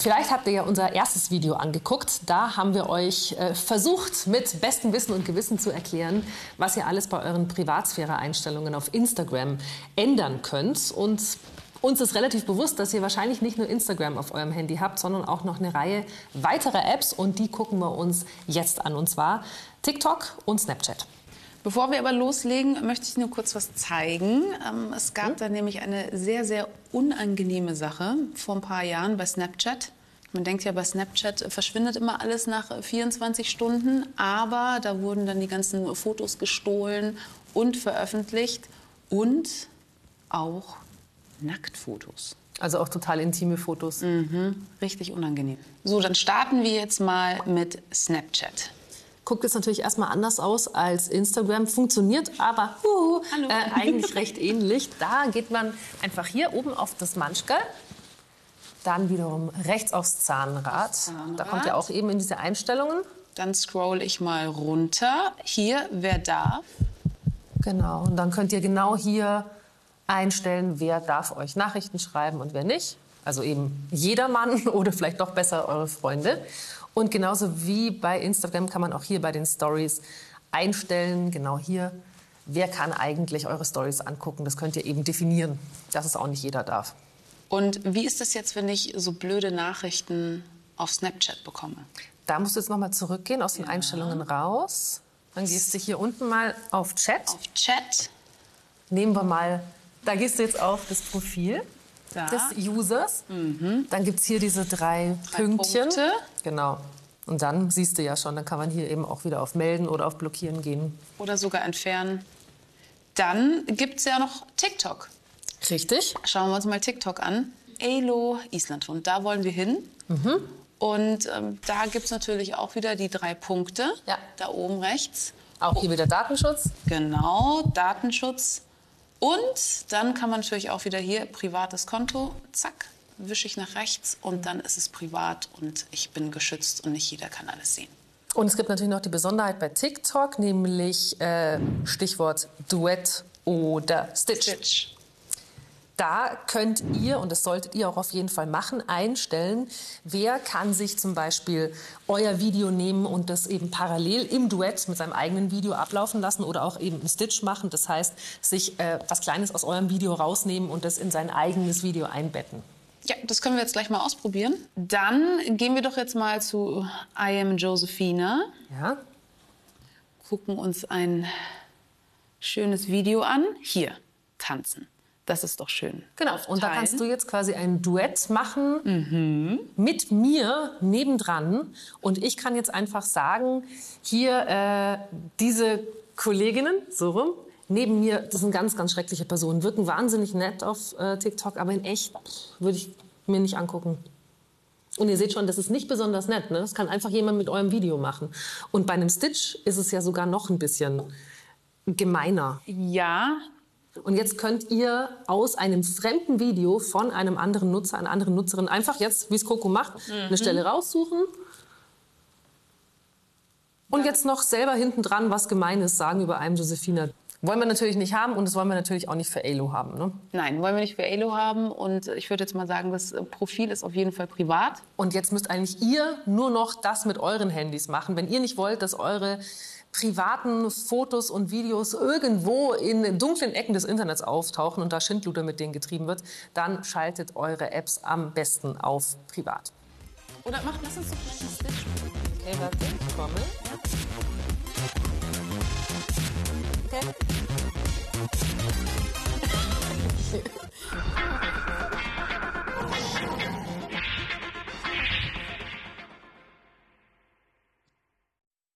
Vielleicht habt ihr ja unser erstes Video angeguckt. Da haben wir euch äh, versucht, mit bestem Wissen und Gewissen zu erklären, was ihr alles bei euren Privatsphäre-Einstellungen auf Instagram ändern könnt. Und uns ist relativ bewusst, dass ihr wahrscheinlich nicht nur Instagram auf eurem Handy habt, sondern auch noch eine Reihe weiterer Apps. Und die gucken wir uns jetzt an. Und zwar TikTok und Snapchat. Bevor wir aber loslegen, möchte ich nur kurz was zeigen. Ähm, es gab hm? da nämlich eine sehr, sehr unangenehme Sache vor ein paar Jahren bei Snapchat. Man denkt ja, bei Snapchat verschwindet immer alles nach 24 Stunden, aber da wurden dann die ganzen Fotos gestohlen und veröffentlicht und auch Nacktfotos. Also auch total intime Fotos. Mhm, richtig unangenehm. So, dann starten wir jetzt mal mit Snapchat guckt jetzt natürlich erstmal anders aus als Instagram, funktioniert aber uh, äh, eigentlich recht ähnlich. Da geht man einfach hier oben auf das Manschke, dann wiederum rechts aufs Zahnrad. Zahnrad. Da kommt ja auch eben in diese Einstellungen. Dann scroll ich mal runter. Hier, wer darf. Genau, und dann könnt ihr genau hier einstellen, wer darf euch Nachrichten schreiben und wer nicht. Also eben jedermann oder vielleicht doch besser eure Freunde. Und genauso wie bei Instagram kann man auch hier bei den Stories einstellen, genau hier, wer kann eigentlich eure Stories angucken. Das könnt ihr eben definieren, dass es auch nicht jeder darf. Und wie ist das jetzt, wenn ich so blöde Nachrichten auf Snapchat bekomme? Da musst du jetzt nochmal zurückgehen, aus den ja. Einstellungen raus. Dann gehst du hier unten mal auf Chat. Auf Chat. Nehmen wir mal, da gehst du jetzt auf das Profil da. des Users. Mhm. Dann gibt es hier diese drei, drei Pünktchen. Punkte. Genau. Und dann siehst du ja schon, dann kann man hier eben auch wieder auf Melden oder auf Blockieren gehen. Oder sogar entfernen. Dann gibt es ja noch TikTok. Richtig. Schauen wir uns mal TikTok an. Elo Island. Und da wollen wir hin. Mhm. Und ähm, da gibt es natürlich auch wieder die drei Punkte. Ja. Da oben rechts. Auch hier wieder Datenschutz. Genau, Datenschutz. Und dann kann man natürlich auch wieder hier privates Konto, zack, wische ich nach rechts und dann ist es privat und ich bin geschützt und nicht jeder kann alles sehen. Und es gibt natürlich noch die Besonderheit bei TikTok, nämlich äh, Stichwort Duett oder Stitch. Stitch da könnt ihr, und das solltet ihr auch auf jeden Fall machen, einstellen, wer kann sich zum Beispiel euer Video nehmen und das eben parallel im Duett mit seinem eigenen Video ablaufen lassen oder auch eben einen Stitch machen. Das heißt, sich äh, was Kleines aus eurem Video rausnehmen und das in sein eigenes Video einbetten. Ja, das können wir jetzt gleich mal ausprobieren. Dann gehen wir doch jetzt mal zu I am Josephina. Ja. Gucken uns ein schönes Video an. Hier, tanzen. Das ist doch schön. Genau. Und da kannst du jetzt quasi ein Duett machen mhm. mit mir nebendran. Und ich kann jetzt einfach sagen, hier äh, diese Kolleginnen, so rum, neben mir, das sind ganz, ganz schreckliche Personen, wirken wahnsinnig nett auf äh, TikTok, aber in echt würde ich mir nicht angucken. Und ihr seht schon, das ist nicht besonders nett. Ne? Das kann einfach jemand mit eurem Video machen. Und bei einem Stitch ist es ja sogar noch ein bisschen gemeiner. Ja, und jetzt könnt ihr aus einem fremden Video von einem anderen Nutzer, einer anderen Nutzerin einfach jetzt, wie es Coco macht, mhm. eine Stelle raussuchen. Und jetzt noch selber hinten dran was Gemeines sagen über einem Josephina. Wollen wir natürlich nicht haben und das wollen wir natürlich auch nicht für Elo haben. Ne? Nein, wollen wir nicht für Elo haben. Und ich würde jetzt mal sagen, das Profil ist auf jeden Fall privat. Und jetzt müsst eigentlich ihr nur noch das mit euren Handys machen. Wenn ihr nicht wollt, dass eure privaten Fotos und Videos irgendwo in dunklen Ecken des Internets auftauchen und da Schindluder mit denen getrieben wird, dann schaltet eure Apps am besten auf privat. Oder macht, lass uns doch gleich einen okay. machen. Hey, warte, komme. Okay.